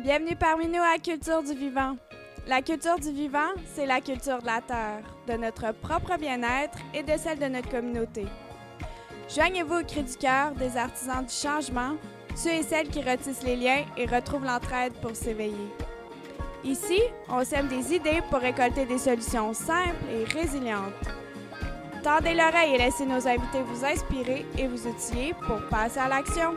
Bienvenue parmi nous à Culture du Vivant. La culture du vivant, c'est la culture de la Terre, de notre propre bien-être et de celle de notre communauté. Joignez-vous au cri du cœur des artisans du changement, ceux et celles qui retissent les liens et retrouvent l'entraide pour s'éveiller. Ici, on sème des idées pour récolter des solutions simples et résilientes. Tendez l'oreille et laissez nos invités vous inspirer et vous outiller pour passer à l'action.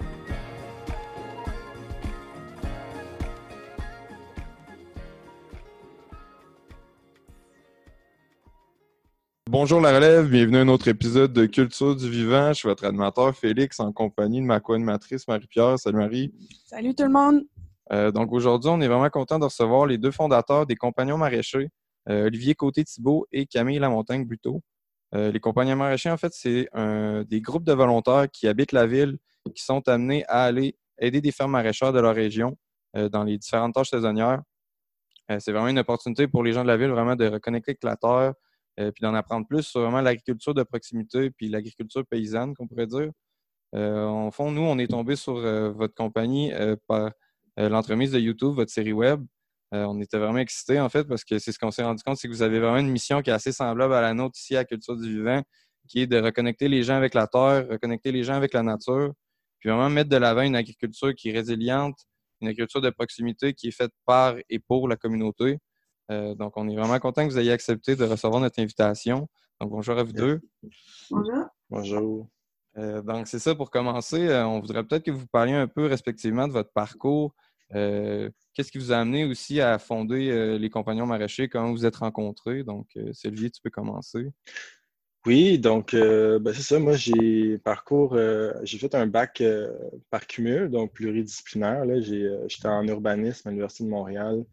Bonjour la relève, bienvenue à un autre épisode de Culture du vivant. Je suis votre animateur Félix en compagnie de ma co-animatrice Marie-Pierre. Salut Marie. Salut tout le monde. Euh, donc aujourd'hui, on est vraiment content de recevoir les deux fondateurs des Compagnons maraîchers, euh, Olivier Côté-Thibault et Camille Lamontagne-Buteau. Euh, les Compagnons maraîchers, en fait, c'est des groupes de volontaires qui habitent la ville, qui sont amenés à aller aider des fermes maraîchères de leur région dans les différentes tâches saisonnières. c'est vraiment une opportunité pour les gens de la ville vraiment de reconnecter avec la terre, puis d'en apprendre plus sur vraiment l'agriculture de proximité puis l'agriculture paysanne, qu'on pourrait dire. Euh, en fond, nous, on est tombé sur euh, votre compagnie par l'entremise de YouTube, votre série web. on était vraiment excités, en fait, parce que c'est ce qu'on s'est rendu compte, c'est que vous avez vraiment une mission qui est assez semblable à la nôtre ici à Culture du Vivant, qui est de reconnecter les gens avec la terre, reconnecter les gens avec la nature, puis vraiment mettre de l'avant une agriculture qui est résiliente, une agriculture de proximité qui est faite par et pour la communauté. Euh, donc, on est vraiment content que vous ayez accepté de recevoir notre invitation. Donc, bonjour à vous deux. Bonjour. Bonjour. Euh, donc, c'est ça pour commencer. Euh, on voudrait peut-être que vous parliez un peu respectivement de votre parcours. Qu'est-ce qui vous a amené aussi à fonder les Compagnons maraîchers? Comment vous êtes rencontrés? Donc, Sylvie, tu peux commencer. Oui, donc ben, c'est ça. Moi, j'ai parcours, j'ai fait un bac par cumul, donc pluridisciplinaire. J'étais en urbanisme à l'Université de Montréal.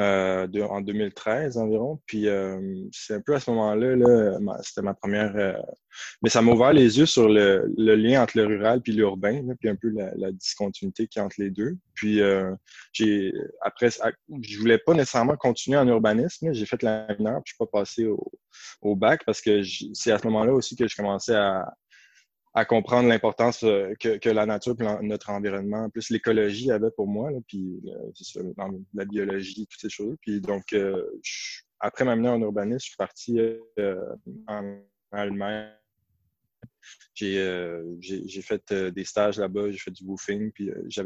Euh, en 2013 environ. Puis euh, c'est un peu à ce moment-là, là, c'était ma première. Euh, mais ça m'a ouvert les yeux sur le, lien entre le rural puis l'urbain, puis un peu la, discontinuité qui entre les deux. Puis j'ai après, je voulais pas nécessairement continuer en urbanisme. J'ai fait la puis je suis pas passé au, au bac parce que c'est à ce moment-là aussi que je commençais à, à comprendre l'importance euh, que, la nature notre environnement, plus l'écologie avait pour moi, puis dans la biologie, toutes ces choses. Puis donc, euh, après m'amener en urbanisme, je suis parti euh, en Allemagne. J'ai fait des stages là-bas, j'ai fait du woofing, puis je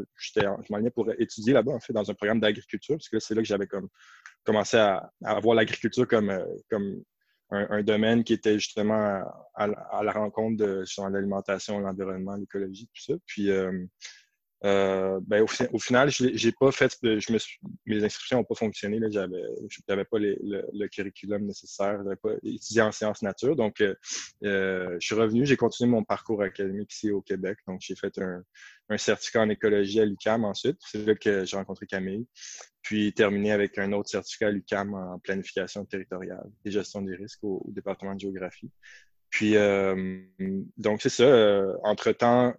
m'en pour étudier là-bas, en fait, dans un programme d'agriculture, parce que c'est là que j'avais comme commencé à, à voir l'agriculture comme, comme un, domaine qui était justement à, la rencontre de l'alimentation, l'environnement, l'écologie, tout ça. Puis, euh, euh, ben, au, final, j'ai pas fait, je me mes inscriptions n'ont pas fonctionné. Je n'avais pas le, curriculum nécessaire, je pas étudié en sciences nature. Donc, euh, je suis revenu, j'ai continué mon parcours académique ici au Québec. Donc, j'ai fait un, un certificat en écologie à l'UCAM ensuite. C'est là que j'ai rencontré Camille. Puis terminé avec un autre certificat à l'UCAM en planification territoriale et gestion des risques au, département de géographie. Puis, euh, donc, c'est ça. Euh, entre-temps,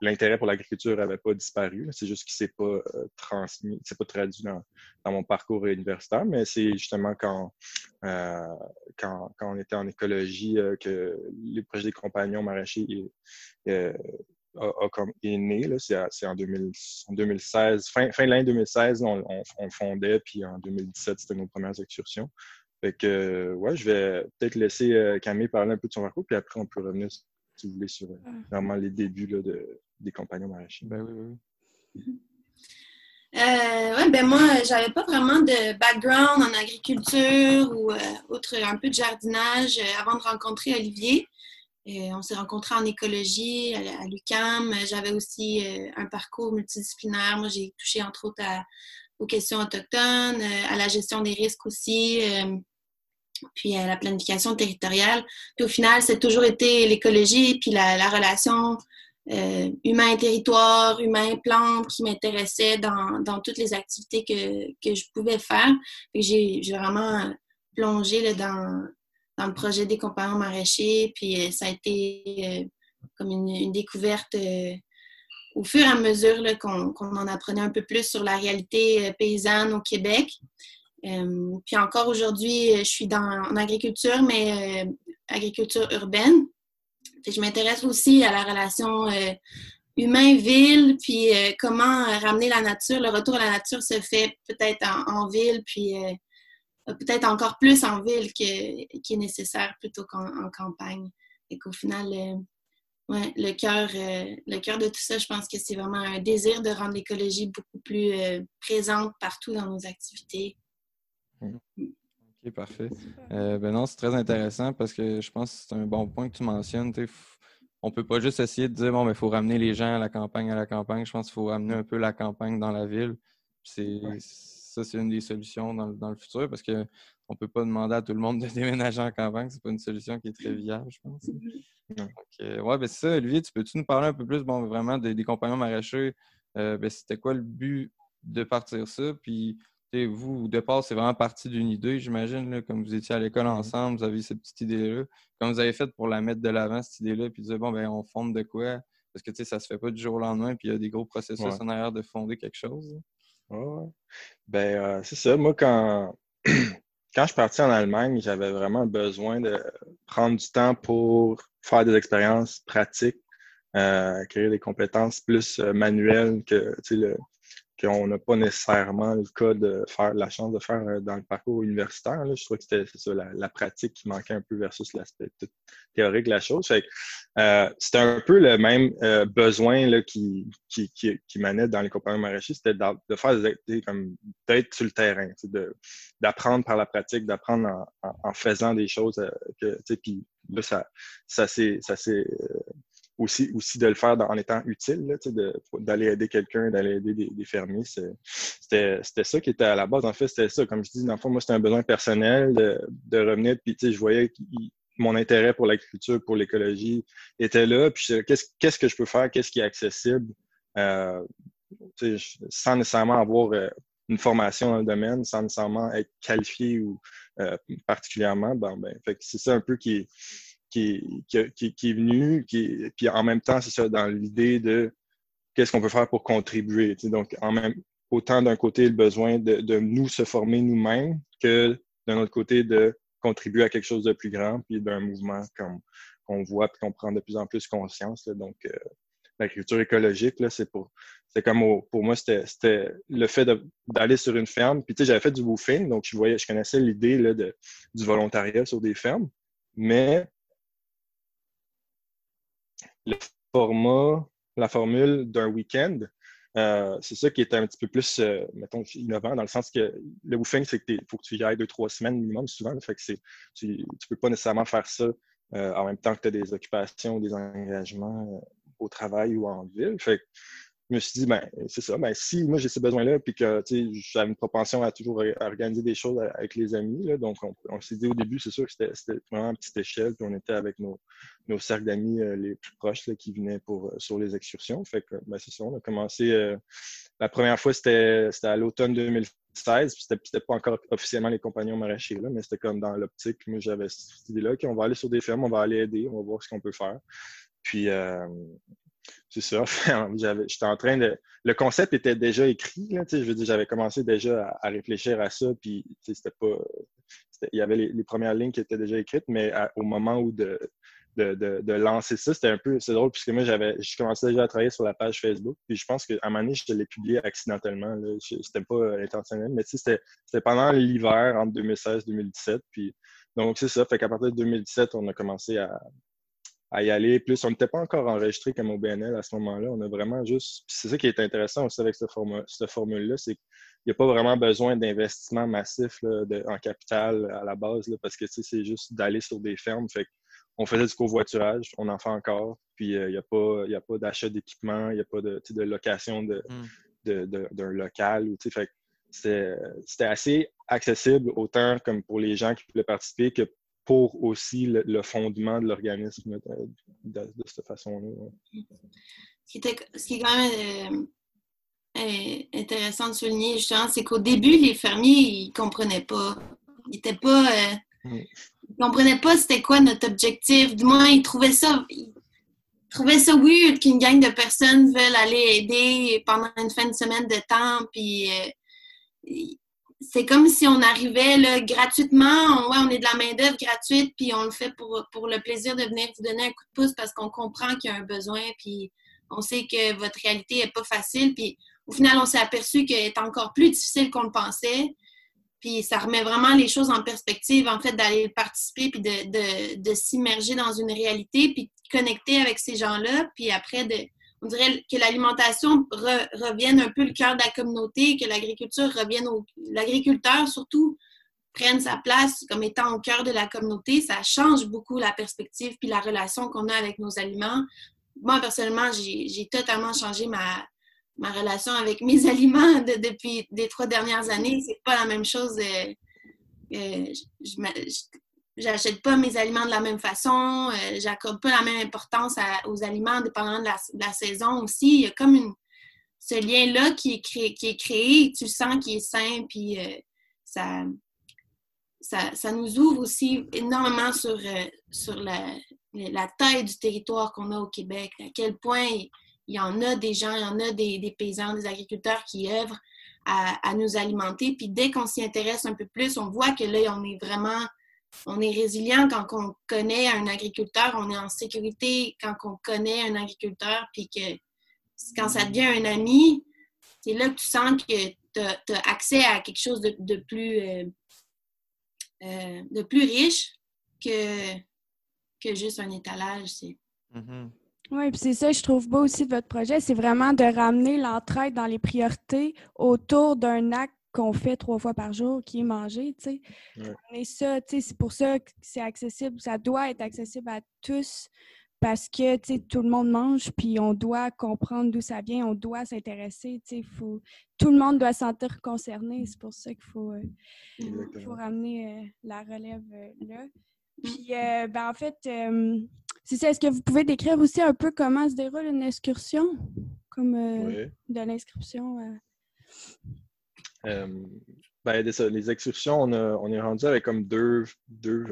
l'intérêt pour l'agriculture n'avait pas disparu. C'est juste qu'il ne s'est pas euh, transmis, pas traduit dans, mon parcours universitaire, mais c'est justement quand, quand, on était en écologie que les projets des compagnons maraîchers est né. C'est en, 2016. Fin, fin de l'année 2016, on, fondait, puis en 2017, c'était nos premières excursions. Fait que, ouais, je vais peut-être laisser euh, Camille parler un peu de son parcours, puis après, on peut revenir, si vous voulez, sur euh, ah. vraiment les débuts de, des compagnons maraîchers. Ben oui, oui. Euh, ouais, ben moi, j'avais pas vraiment de background en agriculture ou autre, un peu de jardinage avant de rencontrer Olivier on s'est rencontrés en écologie à, l'UCAM. J'avais aussi euh, un parcours multidisciplinaire. Moi, j'ai touché entre autres aux questions autochtones, euh, à la gestion des risques aussi, euh, puis à la planification territoriale. Puis au final, c'est toujours été l'écologie puis la, relation humain-territoire, humain-plante qui m'intéressait dans, toutes les activités que, je pouvais faire. J'ai vraiment plongé dans, dans le projet des compagnons maraîchers. Puis euh, ça a été euh, comme une, découverte euh, au fur et à mesure qu'on en apprenait un peu plus sur la réalité paysanne au Québec. puis encore aujourd'hui, je suis dans, en agriculture, mais agriculture urbaine. je m'intéresse aussi à la relation humain-ville, puis comment ramener la nature. Le retour à la nature se fait peut-être en, ville, puis peut-être encore plus en ville qui est nécessaire plutôt qu'en campagne. Et qu'au final, ouais, le cœur le cœur de tout ça, je pense que c'est vraiment un désir de rendre l'écologie beaucoup plus présente partout dans nos activités. Mmh. OK, parfait. Euh, ben non, c'est très intéressant parce que je pense que c'est un bon point que tu mentionnes. On ne peut pas juste essayer de dire bon, mais il faut ramener les gens à la campagne, à la campagne. Je pense qu'il faut ramener un peu la campagne dans la ville. C'est, Ça, c'est une des solutions dans, le futur parce qu'on ne peut pas demander à tout le monde de déménager en campagne. Ce n'est pas une solution qui est très viable, je pense. Oui, ouais, ben c'est ça, Olivier, tu peux-tu nous parler un peu plus bon, vraiment des, compagnons maraîchers? Euh, ben, c'était quoi le but de partir ça? Puis vous, au départ, c'est vraiment parti d'une idée, j'imagine, comme vous étiez à l'école ensemble, vous avez cette petite idée-là. Comment vous avez fait pour la mettre de l'avant, cette idée-là, puis dire, bon, ben, on fonde de quoi? Parce que, tu sais, ça se fait pas du jour au lendemain, puis il y a des gros processus en arrière de fonder quelque chose. Oui, Ben, euh, c'est ça. Moi, quand, quand je suis parti en Allemagne, j'avais vraiment besoin de prendre du temps pour faire des expériences pratiques, euh, créer des compétences plus euh, manuelles que, tu sais, le, qu'on n'a pas nécessairement le cas de faire la chance de faire euh, dans le parcours universitaire. Je trouve que c'était ça, la, pratique qui manquait un peu versus l'aspect théorique de la chose. Euh, c'était un peu le même euh, besoin là, qui, qui, qui, qui manait dans les compagnies maraîchers, c'était de, faire des comme d'être sur le terrain, d'apprendre par la pratique, d'apprendre en, faisant des choses que, puis là, ça, ça s'est aussi, aussi de le faire en étant utile, d'aller aider quelqu'un, d'aller aider des, fermiers. C'était ça qui était à la base. En fait, c'était ça. Comme je dis, dans le fond, moi, c'était un besoin personnel de, de revenir. Puis, je voyais que mon intérêt pour l'agriculture, pour l'écologie était là. Puis, qu'est-ce que je peux faire? Qu'est-ce qui est accessible? Euh, sans nécessairement avoir euh, une formation dans le domaine, sans nécessairement être qualifié ou euh, particulièrement. ben, c'est ça un peu qui qui, est venu, puis en même temps, c'est ça, dans l'idée de qu'est-ce qu'on peut faire pour contribuer. Donc, en même, autant d'un côté, le besoin de, nous se former nous-mêmes que d'un autre côté, de contribuer à quelque chose de plus grand, puis d'un mouvement qu'on voit, puis qu'on prend de plus en plus conscience. Donc, euh, l'agriculture écologique, c'est pour c'est comme pour moi, c'était le fait d'aller sur une ferme. Puis tu sais, j'avais fait du woofing, donc je voyais, je connaissais l'idée du volontariat sur des fermes. Mais le format, la formule d'un week-end, euh, c'est ça qui est un petit peu plus, euh, mettons, innovant, dans le sens que le woofing, c'est qu'il faut que tu y ailles deux, trois semaines minimum, souvent. fait que tu ne peux pas nécessairement faire ça euh, en même temps que tu as des occupations ou des engagements au travail ou en ville. Fait je me suis dit, ben, c'est ça. Ben, si moi j'ai ces besoins-là, puis que j'avais une propension à toujours organiser des choses avec les amis, là, donc on, s'est dit au début, c'est sûr que c'était vraiment à petite échelle, puis on était avec nos, nos cercles d'amis euh, les plus proches là, qui venaient pour, euh, sur les excursions. Fait que, ben, c'est ça, on a commencé. Euh, la première fois, c'était à l'automne 2016, puis c'était pas encore officiellement les compagnons maraîchers, là, mais c'était comme dans l'optique. Moi, j'avais cette idée-là, qu'on va aller sur des fermes, on va aller aider, on va voir ce qu'on peut faire. Puis, c'est ça. J'étais en train de. Le concept était déjà écrit. Là, je veux dire, j'avais commencé déjà à, réfléchir à ça. Puis, c'était pas. Il y avait les, premières lignes qui étaient déjà écrites, mais au moment où de, de, de, lancer ça, c'était un peu. C'est drôle, puisque moi, j'avais. Je commençais déjà à travailler sur la page Facebook. Puis, je pense qu'à un moment donné, je l'ai publié accidentellement. C'était pas intentionnel, mais c'était pendant l'hiver entre 2016 2017. Puis, donc, c'est ça. Fait qu'à partir de 2017, on a commencé à, à y aller. Plus, on n'était pas encore enregistré comme au BNL à ce moment-là. On a vraiment juste. C'est ça qui est intéressant aussi avec cette, formule-là, c'est qu'il n'y a pas vraiment besoin d'investissement massif en capital à la base, parce que c'est juste d'aller sur des fermes. Fait on faisait du covoiturage, on en fait encore, puis euh, il n'y a pas, a pas d'achat d'équipement, il n'y a pas de, de location hmm. d'un de, local. Fait c'était assez accessible autant comme pour les gens qui voulaient participer que pour aussi le, fondement de l'organisme de, cette façon-là. Ce, qui est quand même euh, intéressant de souligner, justement, c'est qu'au début, les fermiers, ils ne comprenaient pas. Ils n'étaient pas. Euh, mm. comprenaient pas c'était quoi notre objectif. Du moins, ils trouvaient ça. Ils trouvaient ça weird qu'une gang de personnes veulent aller aider pendant une fin de semaine de temps. Puis. Euh, c'est comme si on arrivait là, gratuitement, ouais, on est de la main-d'œuvre gratuite, puis on le fait pour, pour le plaisir de venir vous donner un coup de pouce parce qu'on comprend qu'il y a un besoin, puis on sait que votre réalité n'est pas facile. Puis au final, on s'est aperçu qu'elle est encore plus difficile qu'on le pensait. Puis ça remet vraiment les choses en perspective, en fait, d'aller participer, puis de, s'immerger dans une réalité, puis de connecter avec ces gens-là. Puis après, de, on dirait que l'alimentation revienne un peu le cœur de la communauté, que l'agriculture revienne au... L'agriculteur, surtout, prenne sa place comme étant au cœur de la communauté. Ça change beaucoup la perspective puis la relation qu'on a avec nos aliments. Moi, personnellement, j'ai totalement changé ma, ma relation avec mes aliments depuis les trois dernières années. C'est pas la même chose. Euh, euh, j'achète pas mes aliments de la même façon. Euh, j'accorde pas la même importance aux aliments dépendant de la, saison aussi. Il y a comme ce lien-là qui est créé, qui est créé. Tu sens qu'il est sain, puis ça, ça, nous ouvre aussi énormément sur, sur la, la taille du territoire qu'on a au Québec, à quel point il y en a des gens, il y en a des, paysans, des agriculteurs qui œuvrent à, nous alimenter. Puis dès qu'on s'y intéresse un peu plus, on voit que là, on est vraiment, on est résilient quand on connaît un agriculteur, on est en sécurité quand on connaît un agriculteur, puis que quand ça devient un ami, c'est là que tu sens que tu as, accès à quelque chose de, plus, euh, euh, de plus riche que, que juste un étalage. Mm-hmm. Oui, puis c'est ça, je trouve beau aussi de votre projet, c'est vraiment de ramener l'entraide dans les priorités autour d'un acte qu'on fait trois fois par jour, qui est manger, tu sais. Ouais. ça, tu sais, c'est pour ça que c'est accessible, ça doit être accessible à tous parce que, tu sais, tout le monde mange, puis on doit comprendre d'où ça vient, on doit s'intéresser, tu sais, faut... tout le monde doit se sentir concerné, c'est pour ça qu'il faut, euh, faut ramener euh, la relève euh, là. Puis, ben, en fait, c'est ça. Est-ce que vous pouvez décrire aussi un peu comment se déroule une excursion, comme de l'inscription? Ben, les excursions, on, est rendu avec comme deux, deux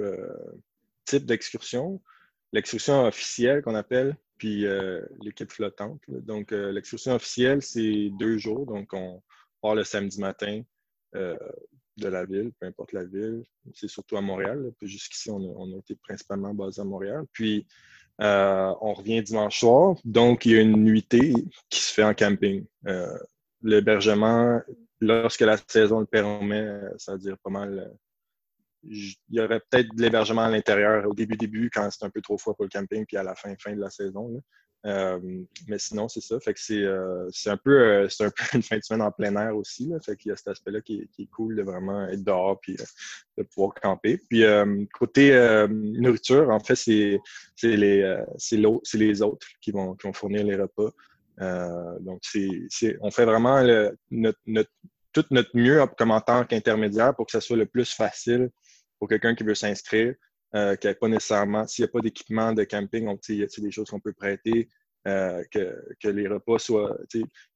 types d'excursions. L'excursion officielle qu'on appelle, puis l'équipe flottante. Donc, l'excursion officielle, c'est deux jours. Donc, on part le samedi matin de la ville, peu importe la ville. C'est surtout à Montréal. Jusqu'ici, on a, été principalement basé à Montréal. Puis, euh, on revient dimanche soir. Donc, il y a une nuitée qui se fait en camping. L'hébergement, lorsque la saison le permet, ça veut dire pas mal. Il y aurait peut-être de l'hébergement à l'intérieur au début, début, quand c'est un peu trop froid pour le camping, puis à la fin, fin de la saison. Euh, mais sinon, c'est ça. Fait que c'est euh, un, peu, euh, un peu une fin de semaine en plein air aussi. Là. Fait qu'il y a cet aspect-là qui, est cool de vraiment être dehors puis de pouvoir camper. Puis côté nourriture, en fait, c'est les, les autres qui vont, qui vont fournir les repas. Donc, c'est on fait vraiment tout notre mieux comme en tant qu'intermédiaire pour que ça soit le plus facile pour quelqu'un qui veut s'inscrire. Euh, qu'il n'y pas nécessairement, s'il n'y a pas d'équipement de camping, il y a des choses qu'on peut prêter, euh, que, les repas soient.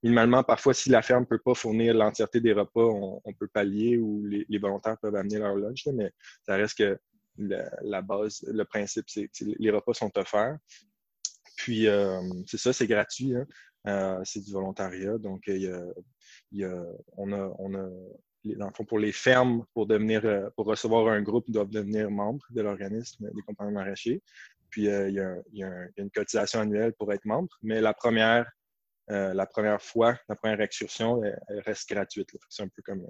Minimalement, parfois, si la ferme ne peut pas fournir l'entièreté des repas, on, peut pallier ou les, volontaires peuvent amener leur lunch, mais ça reste que la, base, le principe, c'est que les repas sont offerts. Puis, euh, c'est ça, c'est gratuit. Hein. C'est du volontariat. Donc, on, a, pour les fermes, pour devenir, euh, pour recevoir un groupe, ils doivent devenir membres de l'organisme des compagnies maraîchers. Puis euh, il, y a, une cotisation annuelle pour être membre, mais la première, euh, la première fois, la première excursion, elle, reste gratuite. C'est un peu comme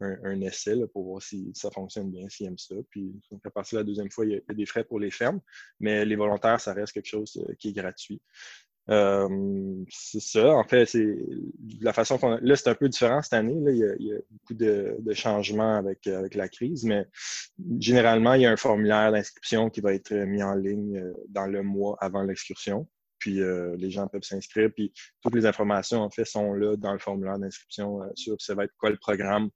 un, essai pour voir si ça fonctionne bien, s'ils aiment ça. Puis à partir de la deuxième fois, il y, a, des frais pour les fermes, mais les volontaires, ça reste quelque chose qui est gratuit. Euh, c'est ça. En fait, c'est la façon qu'on. Là, c'est un peu différent cette année. Il, y a, beaucoup de, changements avec, avec la crise, mais généralement, il y a un formulaire d'inscription qui va être mis en ligne euh, dans le mois avant l'excursion. Puis euh, les gens peuvent s'inscrire. Puis toutes les informations, en fait, sont là dans le formulaire d'inscription sur ça va être quoi le programme.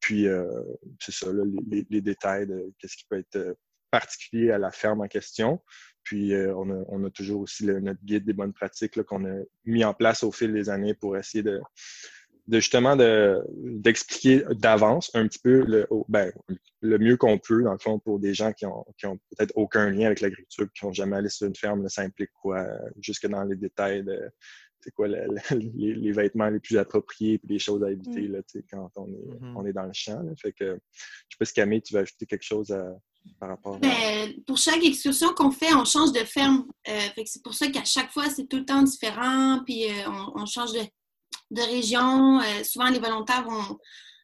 puis c'est ça, les, les, détails de qu'est-ce qui peut être particulier à la ferme en question. Puis euh, on, a, toujours aussi notre guide des bonnes pratiques qu'on a mis en place au fil des années pour essayer de, justement d'expliquer d'avance un petit peu le, ben, le mieux qu'on peut, dans le fond, pour des gens qui ont, peut-être aucun lien avec l'agriculture, qui n'ont jamais allé sur une ferme, ça implique quoi, jusque dans les détails de c'est quoi les, vêtements les plus appropriés et les choses à éviter mm. là, quand on est, mm-hmm. on est dans le champ. Fait que je sais pas si Camille, tu vas ajouter quelque chose à, pour chaque excursion qu'on fait, on change de ferme. Euh, c'est pour ça qu'à chaque fois, c'est tout le temps différent. Puis euh, on, change de, de région. Euh, souvent, les volontaires vont.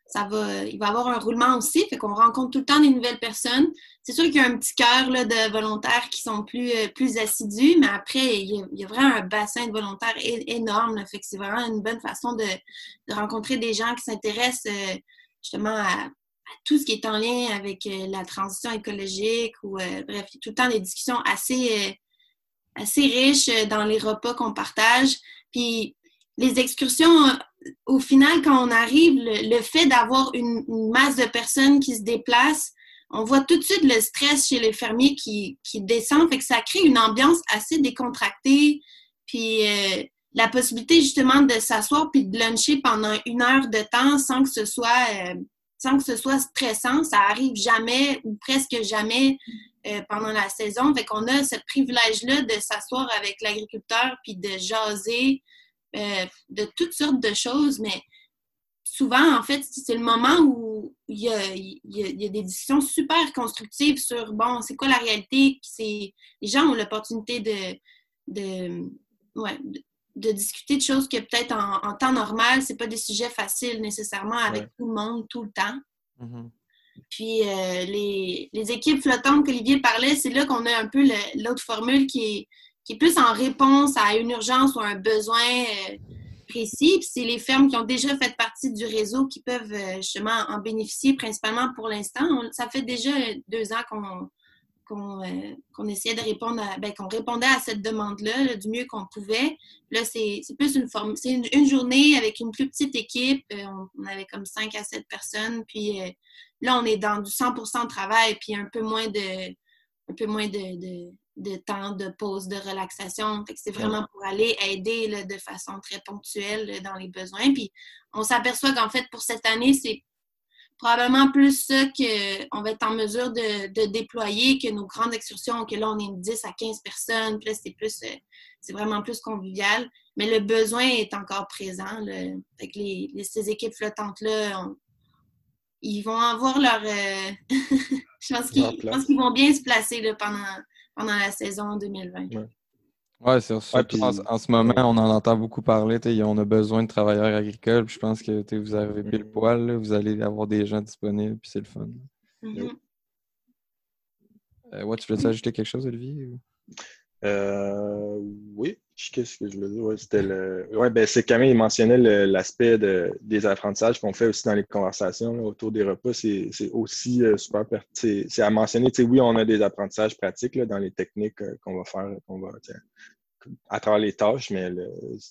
Ça va, il va y avoir un roulement aussi, fait qu'on rencontre tout le temps des nouvelles personnes. C'est sûr qu'il y a un petit cœur de volontaires qui sont plus, plus assidus, mais après, il y, a, vraiment un bassin de volontaires énorme. fait que c'est vraiment une bonne façon de rencontrer des gens qui s'intéressent justement à, tout ce qui est en lien avec euh, la transition écologique ou euh, bref, tout le temps des discussions assez, euh, assez riches dans les repas qu'on partage. Puis les excursions, au final, quand on arrive, le, fait d'avoir une, masse de personnes qui se déplacent, on voit tout de suite le stress chez les fermiers qui, qui descend, fait que ça crée une ambiance assez décontractée. Puis la possibilité justement de s'asseoir puis de luncher pendant une heure de temps sans que ce soit sans que ce soit stressant. Ça arrive jamais ou presque jamais euh, pendant la saison. Fait qu'on a ce privilège-là de s'asseoir avec l'agriculteur puis de jaser euh, de toutes sortes de choses, mais souvent, en fait, c'est le moment où il y, a, des discussions super constructives sur, bon, c'est quoi la réalité? Les gens ont l'opportunité de, de, de discuter de choses que peut-être en, temps normal, c'est pas des sujets faciles nécessairement avec tout le monde tout le temps. Mm-hmm. Puis euh, les, équipes flottantes qu'Olivier parlait, c'est là qu'on a un peu l'autre formule qui est, qui est plus en réponse à une urgence ou un besoin euh, précis. Puis c'est les fermes qui ont déjà fait partie du réseau qui peuvent euh, justement en bénéficier principalement pour l'instant. Ça fait déjà deux ans qu'on euh, qu'on essayait de répondre à, ben, qu'on répondait à cette demande-là du mieux qu'on pouvait. Là, c'est plus une forme, c'est une, journée avec une plus petite équipe. Euh, on, avait comme 5 à 7 personnes. Puis euh, là, on est dans du 100% de travail, puis un peu moins de, un peu moins de, de, temps de pause, de relaxation. c'est vraiment pour aller aider de façon très ponctuelle dans les besoins. Puis on s'aperçoit qu'en fait, pour cette année, c'est probablement plus ça qu'on va être en mesure de, déployer que nos grandes excursions, que là, on est 10 à 15 personnes, puis là, c'est plus, euh, c'est vraiment plus convivial. Mais le besoin est encore présent. Là. Fait que les, ces équipes flottantes-là, ils vont avoir leur... Euh, je pense qu'ils vont bien se placer là, pendant, pendant la saison 2020. Oui, c'est sûr. en, ce moment, on en entend beaucoup parler. On a besoin de travailleurs agricoles. je pense que vous arrivez pile poil. vous allez avoir des gens disponibles. Puis c'est le fun. Mm-hmm. Euh, tu voulais ajouter quelque chose, Olivier? Euh, oui, qu'est-ce que je voulais dire? c'était le. Ouais, ben, c'est Camille mentionnait l'aspect des apprentissages qu'on fait aussi dans les conversations autour des repas. C'est aussi euh, super pertinent. C'est à mentionner, oui, on a des apprentissages pratiques dans les techniques qu'on va faire, qu'on va à travers les tâches, mais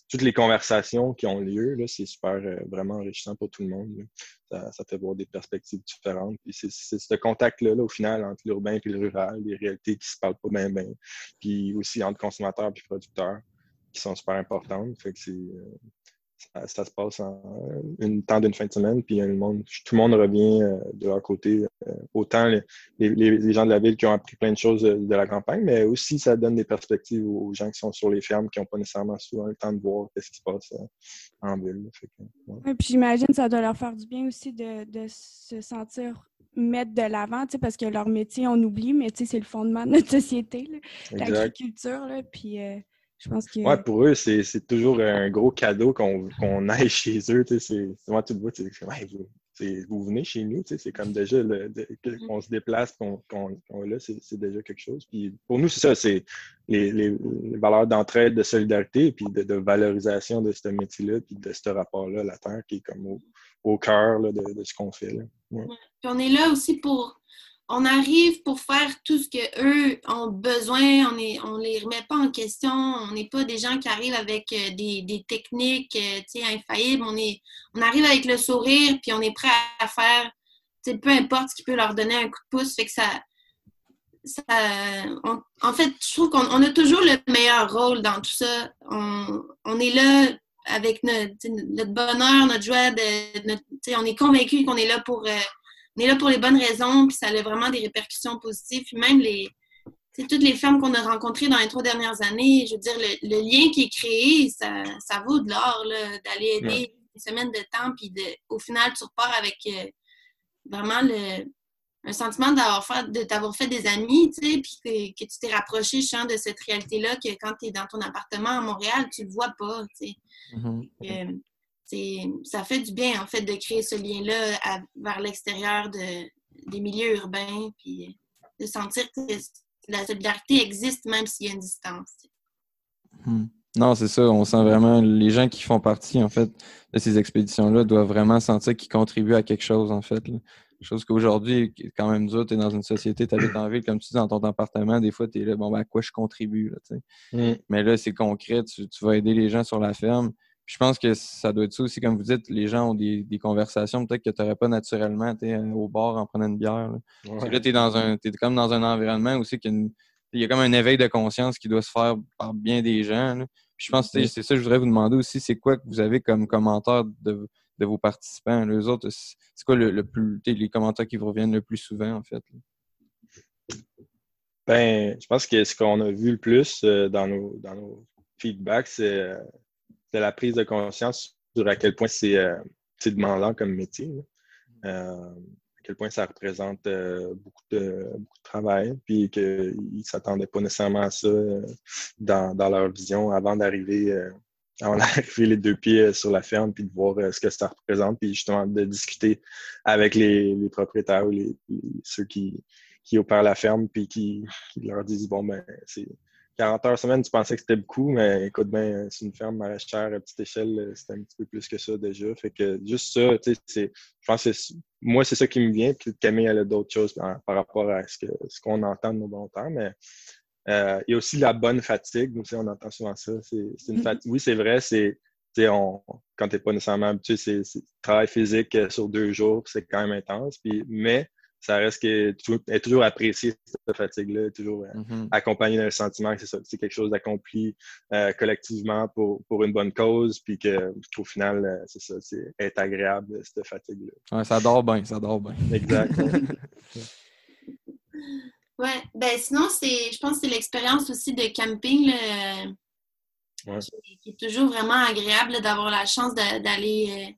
toutes les conversations qui ont lieu, c'est super euh, vraiment enrichissant pour tout le monde. Ça, fait voir des perspectives différentes. C'est ce contact-là, au final, entre l'urbain et le rural, les réalités qui se parlent pas bien, bien. Puis aussi entre consommateurs et producteurs, qui sont super importantes. Fait que c'est euh, ça, se passe en une temps d'une fin de semaine, puis tout le monde revient euh, de leur côté. Euh, autant les, gens de la ville qui ont appris plein de choses de, la campagne, mais aussi ça donne des perspectives aux gens qui sont sur les fermes, qui n'ont pas nécessairement souvent le temps de voir ce qui se passe euh, en ville. puis j'imagine que ça doit leur faire du bien aussi de, se sentir mettre de l'avant, parce que leur métier, on oublie, mais c'est le fondement de notre société, l'agriculture. Puis Ouais, pour eux, c'est toujours un gros cadeau qu'on aille chez eux. Moi, tu le vois, ouais, vous, venez chez nous, c'est comme déjà mm. qu'on se déplace, qu'on est là, c'est déjà quelque chose. Puis pour nous, c'est ça, c'est les, valeurs d'entraide, de solidarité, puis de, valorisation de ce métier-là, puis de ce rapport-là à la Terre qui est comme au, cœur de, ce qu'on fait. Puis on est là aussi pour on arrive pour faire tout ce qu'eux ont besoin. On ne les remet pas en question. On n'est pas des gens qui arrivent avec euh, des, techniques euh, infaillibles. On, est, on arrive avec le sourire, puis on est prêt à faire peu importe ce qui peut leur donner un coup de pouce. Fait que ça. en fait, je trouve qu'on a toujours le meilleur rôle dans tout ça. On, est là avec notre, bonheur, notre joie. De, on est convaincu qu'on est là pour. Euh, on est là pour les bonnes raisons, puis ça a vraiment des répercussions positives. Puis même les, toutes les femmes qu'on a rencontrées dans les trois dernières années, je veux dire, le, lien qui est créé, ça, ça vaut de l'or d'aller aider une semaine de temps, puis de, au final, tu repars avec euh, vraiment le, un sentiment d'avoir fait, de t'avoir fait des amis, tu sais, puis que, tu t'es rapproché, je de cette réalité-là, que quand tu es dans ton appartement à Montréal, tu le vois pas, tu sais. Mm-hmm. Euh, ça fait du bien, en fait, de créer ce lien-là vers l'extérieur de, des milieux urbains, puis de sentir que la solidarité existe même s'il y a une distance. Mm-hmm. Non, c'est ça. On sent vraiment les gens qui font partie, en fait, de ces expéditions-là doivent vraiment sentir qu'ils contribuent à quelque chose, en fait. Chose qu'aujourd'hui, quand même dur, tu es dans une société, tu habites en ville, comme tu dis, dans ton appartement, des fois, tu es là, bon, ben, à quoi je contribue, là, mm. Mais là, c'est concret, tu, vas aider les gens sur la ferme. Je pense que ça doit être ça aussi, comme vous dites, les gens ont des, conversations peut-être que tu n'aurais pas naturellement euh, au bar en prenant une bière. Là, là tu es, dans un, es comme dans un environnement aussi qu'il y, a comme un éveil de conscience qui doit se faire par bien des gens. je pense que c'est ça que je voudrais vous demander aussi, c'est quoi que vous avez comme commentaire de, de vos participants? Les autres, c'est quoi le, plus les commentaires qui vous reviennent le plus souvent, en fait? Ben, je pense que ce qu'on a vu le plus euh, dans, nos, dans nos feedbacks, c'est la prise de conscience sur à quel point c'est euh, demandant comme métier. Euh, à quel point ça représente beaucoup, de, beaucoup de travail, puis qu'ils ne s'attendaient pas nécessairement à ça dans, dans leur vision avant d'arriver on a arrivé les deux pieds euh, sur la ferme, puis de voir euh, ce que ça représente, puis justement de discuter avec les, propriétaires ou les, ceux qui, qui opèrent la ferme, puis qui, leur disent Bon, ben, c'est 40 heures semaine, tu pensais que c'était beaucoup, mais écoute, ben, c'est une ferme maraîchère à petite échelle, c'est un petit peu plus que ça déjà. Fait que juste ça, tu sais, je pense que moi, c'est ça qui me vient, puis Camille, elle a d'autres choses par, rapport à ce qu'on ce qu'on entend de nos bons temps, mais euh, il y a aussi la bonne fatigue. Nous, on entend souvent ça. C'est, une mm-hmm. fatigue. Oui, c'est vrai, c'est on, quand tu n'es pas nécessairement habitué, c'est, travail physique euh, sur deux jours, c'est quand même intense. Puis, mais ça reste que tu es toujours apprécié cette fatigue-là, toujours euh, mm-hmm. accompagné d'un sentiment que c'est, quelque chose d'accompli collectivement pour, pour, une bonne cause, puis qu'au final, c'est ça, c'est être agréable, cette fatigue-là. Ouais, ça dort bien, ça dort bien. Exact. Ouais, ben sinon, c'est, je pense que c'est l'expérience aussi de camping qui, est toujours vraiment agréable d'avoir la chance d'aller, euh,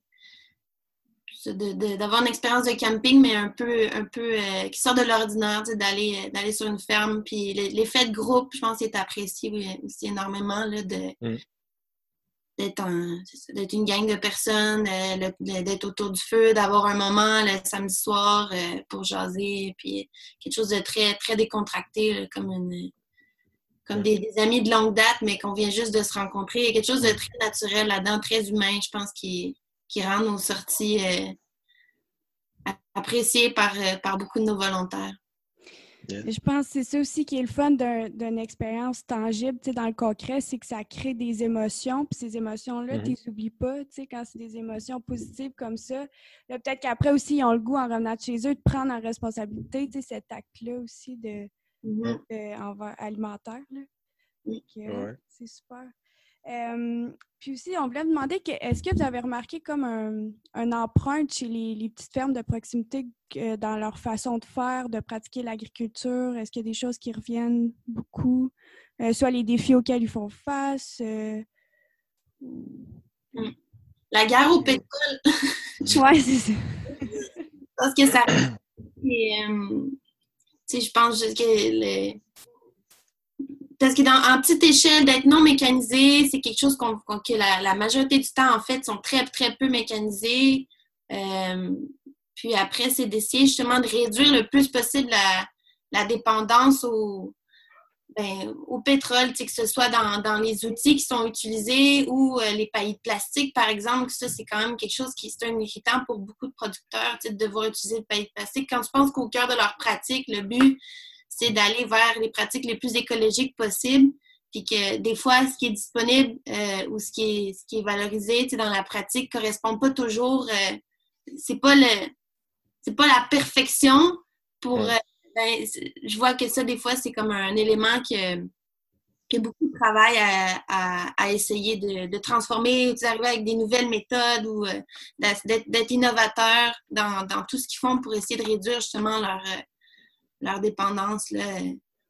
d'avoir une expérience de camping, mais un peu, un peu euh, qui sort de l'ordinaire, d'aller, euh, d'aller sur une ferme. Puis l'effet de groupe, je pense, est apprécié aussi énormément là, de, mm d'être une gang de personnes, euh, d'être autour du feu, d'avoir un moment le samedi soir euh, pour jaser, puis quelque chose de très, très décontracté, comme, une, comme des, amis de longue date, mais qu'on vient juste de se rencontrer. Il y a quelque chose de très naturel là-dedans, très humain, je pense, qui, qui rend nos sorties euh, appréciées par, par beaucoup de nos volontaires. Je pense que c'est ça aussi qui est le fun d'une expérience tangible, dans le concret, c'est que ça crée des émotions, puis ces émotions-là, tu mm-hmm. les oublies pas, tu sais, quand c'est des émotions positives comme ça. peut-être qu'après aussi, ils ont le goût, en revenant de chez eux, de prendre en responsabilité, tu sais, cet acte-là aussi de, mm-hmm. alimentaire, C'est super puis aussi, on voulait demander que, est-ce que vous avez remarqué comme un, un empreinte chez les, petites fermes de proximité dans leur façon de faire, de pratiquer l'agriculture? Est-ce qu'il y a des choses qui reviennent beaucoup? Euh, soit les défis auxquels ils font face? Euh, mmh. La guerre au pétrole. oui, c'est ça. Parce que ça. je pense que le, parce que dans, en petite échelle, d'être non mécanisé, c'est quelque chose qu'on, que la, majorité du temps, en fait, sont très, très peu mécanisés. Euh, puis après, c'est d'essayer justement de réduire le plus possible la, dépendance au, ben, au pétrole, que ce soit dans, les outils qui sont utilisés ou euh, les pailles de plastique, par exemple. Ça, c'est quand même quelque chose qui est un irritant pour beaucoup de producteurs, de devoir utiliser le pailles de plastique. Quand je pense qu'au cœur de leur pratique, le but, c'est d'aller vers les pratiques les plus écologiques possibles. Puis que des fois, ce qui est disponible euh, ou ce qui est, ce qui est valorisé dans la pratique ne correspond pas toujours. Euh, c'est pas le c'est pas la perfection pour. Euh, ben, je vois que ça, des fois, c'est comme un élément que, que beaucoup de travail à, à, essayer de, de transformer, d'arriver avec des nouvelles méthodes ou d'être innovateur dans, dans, tout ce qu'ils font pour essayer de réduire justement leur, leur dépendance là,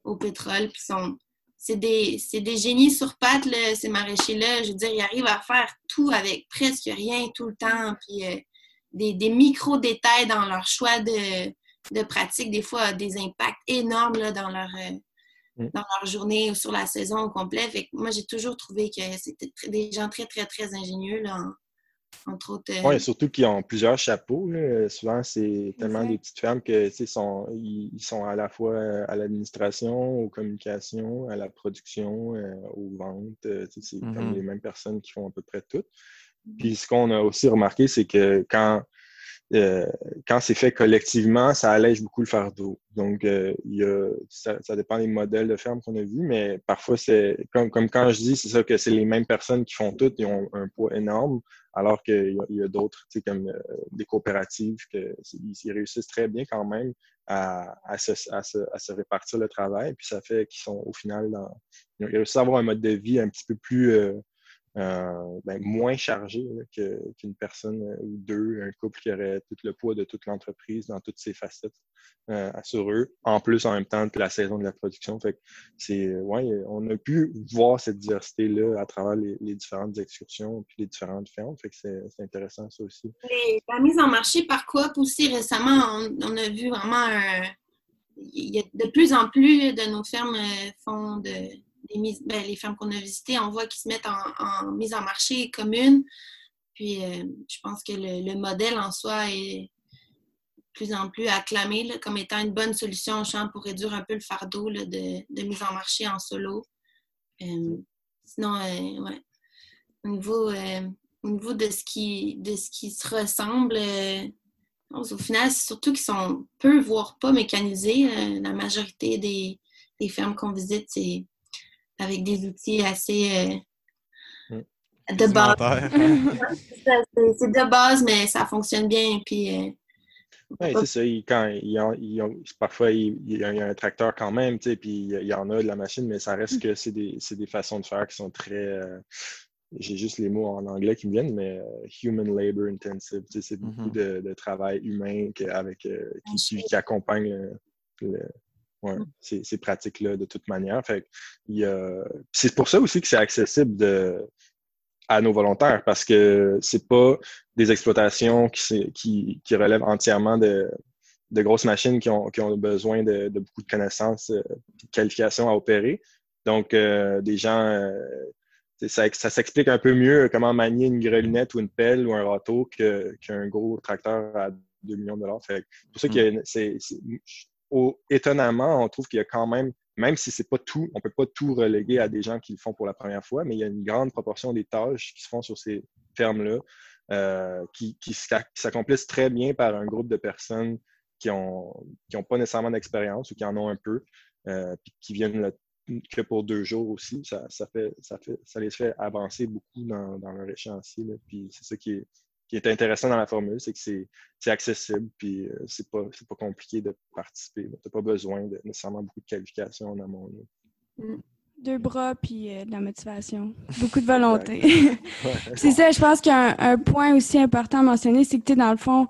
au pétrole. Puis sont, c'est des, des, génies sur pattes, ces maraîchers-là. Je veux dire, ils arrivent à faire tout avec presque rien tout le temps. Puis euh, des, des micro-détails dans leur choix de, de pratique, des fois, des impacts énormes là, dans leur. Euh, mm. dans leur journée ou sur la saison au complet. Fait moi, j'ai toujours trouvé que c'était des gens très, très, très ingénieux, là, entre autres. Euh, oui, surtout qu'ils ont plusieurs chapeaux. Souvent, c'est tellement des petites fermes que sont, ils, sont à la fois à l'administration, aux communications, à la production, aux ventes. c'est comme mm-hmm. les mêmes personnes qui font à peu près tout. Puis ce qu'on a aussi remarqué, c'est que quand, euh, quand c'est fait collectivement, ça allège beaucoup le fardeau. Donc, euh, il y a, ça, dépend des modèles de ferme qu'on a vus, mais parfois, c'est comme, comme quand je dis, c'est ça que c'est les mêmes personnes qui font tout, ils ont un poids énorme, alors qu'il y a, d'autres, tu sais, comme euh, des coopératives, que, ils, réussissent très bien quand même à, à, se, à, se, à, se, répartir le travail, puis ça fait qu'ils sont au final dans. Ils réussissent à avoir un mode de vie un petit peu plus. Euh, ben, moins chargé qu'une personne euh, ou deux, un couple qui aurait tout le poids de toute l'entreprise dans toutes ses facettes euh, sur eux, en plus en même temps de la saison de la production. Fait c'est ouais, on a pu voir cette diversité-là à travers les, différentes excursions et les différentes fermes. Fait que c'est intéressant ça aussi. la mise en marché par coop aussi récemment, on, a vu vraiment un, il y a de plus en plus de nos fermes font de ben, les, fermes qu'on a visitées, on voit qu'ils se mettent en, mise en marché commune. Puis euh, je pense que le, modèle en soi est de plus en plus acclamé comme étant une bonne solution au champ pour réduire un peu le fardeau de, mise en marché en solo. Euh, sinon, euh, ouais. Au niveau, au niveau de, ce qui, se ressemble, au final, c'est surtout qu'ils sont peu, voire pas mécanisés. la majorité des, des fermes qu'on visite, c'est avec des outils assez euh, mm. de base. c'est de base, mais ça fonctionne bien. Puis, euh, oui, c'est ça. quand, parfois, il, y a un tracteur quand même, puis il y en a de la machine, mais ça reste mm. que c'est des, des, façons de faire qui sont très. Euh, j'ai juste les mots en anglais qui me viennent, mais human labor intensive. C'est beaucoup mm-hmm. de, travail humain avec, qui, qui, accompagne le, Mm. ces, pratiques-là de toute manière. c'est pour ça aussi que c'est accessible de, à nos volontaires parce que c'est pas des exploitations qui, qui, qui relèvent entièrement de, de, grosses machines qui ont, qui ont besoin de, beaucoup de connaissances, euh, de qualifications à opérer. Donc, euh, des gens, euh, ça, ça s'explique un peu mieux comment manier une grelinette ou une pelle ou un râteau qu'un gros tracteur à 2 millions de dollars. C'est pour ça que mm. Étonnamment, on trouve qu'il y a quand même, même si c'est pas tout, on peut pas tout reléguer à des gens qui le font pour la première fois, mais il y a une grande proportion des tâches qui se font sur ces fermes-là euh, qui, s'accomplissent très bien par un groupe de personnes qui n'ont pas nécessairement d'expérience ou qui en ont un peu, euh, qui viennent que pour deux jours aussi. Ça, les fait avancer beaucoup dans, leur échéancier. C'est ça qui qui est intéressant dans la formule, c'est que c'est accessible, puis euh, c'est pas, pas compliqué de participer. Tu n'as pas besoin de nécessairement beaucoup de qualifications en amont. Mm. Deux bras, puis euh, de la motivation. Beaucoup de volonté. c'est ça, je pense qu'un un point aussi important à mentionner, c'est que tu dans le fond,